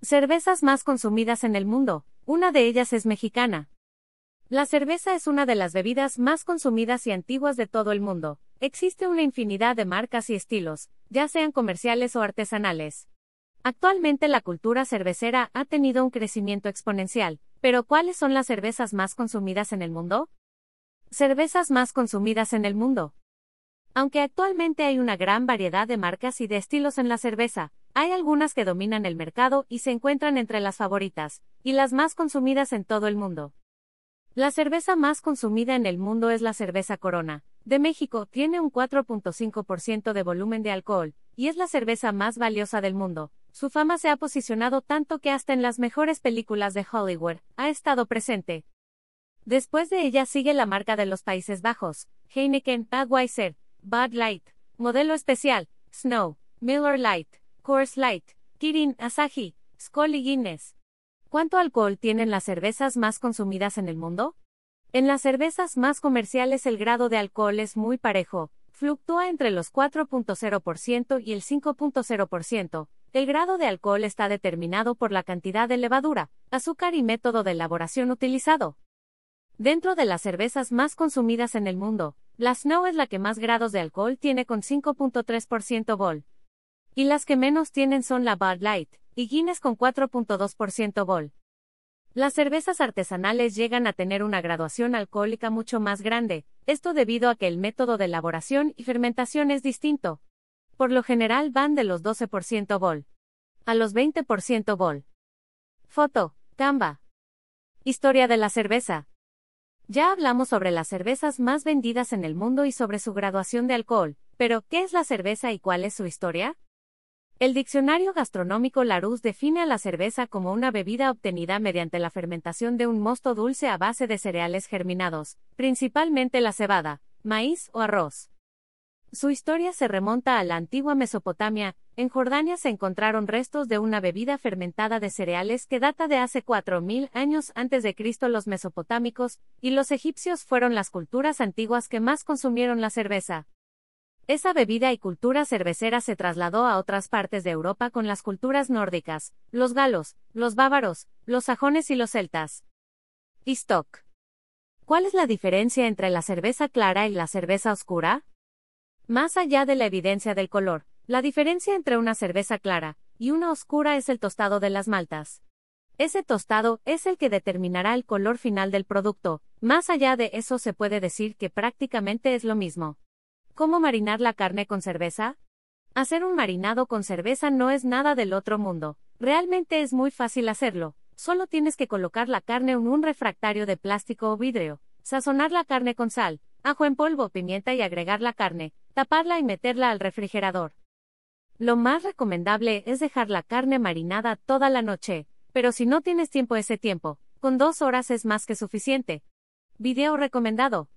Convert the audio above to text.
Cervezas más consumidas en el mundo. Una de ellas es mexicana. La cerveza es una de las bebidas más consumidas y antiguas de todo el mundo. Existe una infinidad de marcas y estilos, ya sean comerciales o artesanales. Actualmente la cultura cervecera ha tenido un crecimiento exponencial, pero ¿cuáles son las cervezas más consumidas en el mundo? Cervezas más consumidas en el mundo. Aunque actualmente hay una gran variedad de marcas y de estilos en la cerveza, hay algunas que dominan el mercado y se encuentran entre las favoritas, y las más consumidas en todo el mundo. La cerveza más consumida en el mundo es la cerveza Corona, de México, tiene un 4.5% de volumen de alcohol, y es la cerveza más valiosa del mundo. Su fama se ha posicionado tanto que hasta en las mejores películas de Hollywood ha estado presente. Después de ella sigue la marca de los Países Bajos, Heineken, Budweiser, Bud Light, Modelo Especial, Snow, Miller Light, Coors Light, Kirin, Asahi, Skoll y Guinness. ¿Cuánto alcohol tienen las cervezas más consumidas en el mundo? En las cervezas más comerciales el grado de alcohol es muy parejo, fluctúa entre los 4.0% y el 5.0%. El grado de alcohol está determinado por la cantidad de levadura, azúcar y método de elaboración utilizado. Dentro de las cervezas más consumidas en el mundo, la Snow es la que más grados de alcohol tiene con 5.3% vol. Y las que menos tienen son la Bud Light y Guinness con 4.2% vol. Las cervezas artesanales llegan a tener una graduación alcohólica mucho más grande, esto debido a que el método de elaboración y fermentación es distinto. Por lo general van de los 12% vol a los 20% vol. Foto, Canva. Historia de la cerveza. Ya hablamos sobre las cervezas más vendidas en el mundo y sobre su graduación de alcohol, pero ¿qué es la cerveza y cuál es su historia? El diccionario gastronómico Larousse define a la cerveza como una bebida obtenida mediante la fermentación de un mosto dulce a base de cereales germinados, principalmente la cebada, maíz o arroz. Su historia se remonta a la antigua Mesopotamia, en Jordania se encontraron restos de una bebida fermentada de cereales que data de hace 4.000 años antes de Cristo los mesopotámicos, y los egipcios fueron las culturas antiguas que más consumieron la cerveza. Esa bebida y cultura cervecera se trasladó a otras partes de Europa con las culturas nórdicas, los galos, los bávaros, los sajones y los celtas. Stock. ¿Cuál es la diferencia entre la cerveza clara y la cerveza oscura? Más allá de la evidencia del color, la diferencia entre una cerveza clara y una oscura es el tostado de las maltas. Ese tostado es el que determinará el color final del producto, más allá de eso se puede decir que prácticamente es lo mismo. ¿Cómo marinar la carne con cerveza? Hacer un marinado con cerveza no es nada del otro mundo, realmente es muy fácil hacerlo, solo tienes que colocar la carne en un refractario de plástico o vidrio, sazonar la carne con sal, ajo en polvo, pimienta y agregar la carne, taparla y meterla al refrigerador. Lo más recomendable es dejar la carne marinada toda la noche, pero si no tienes tiempo ese tiempo, con dos horas es más que suficiente. Video recomendado.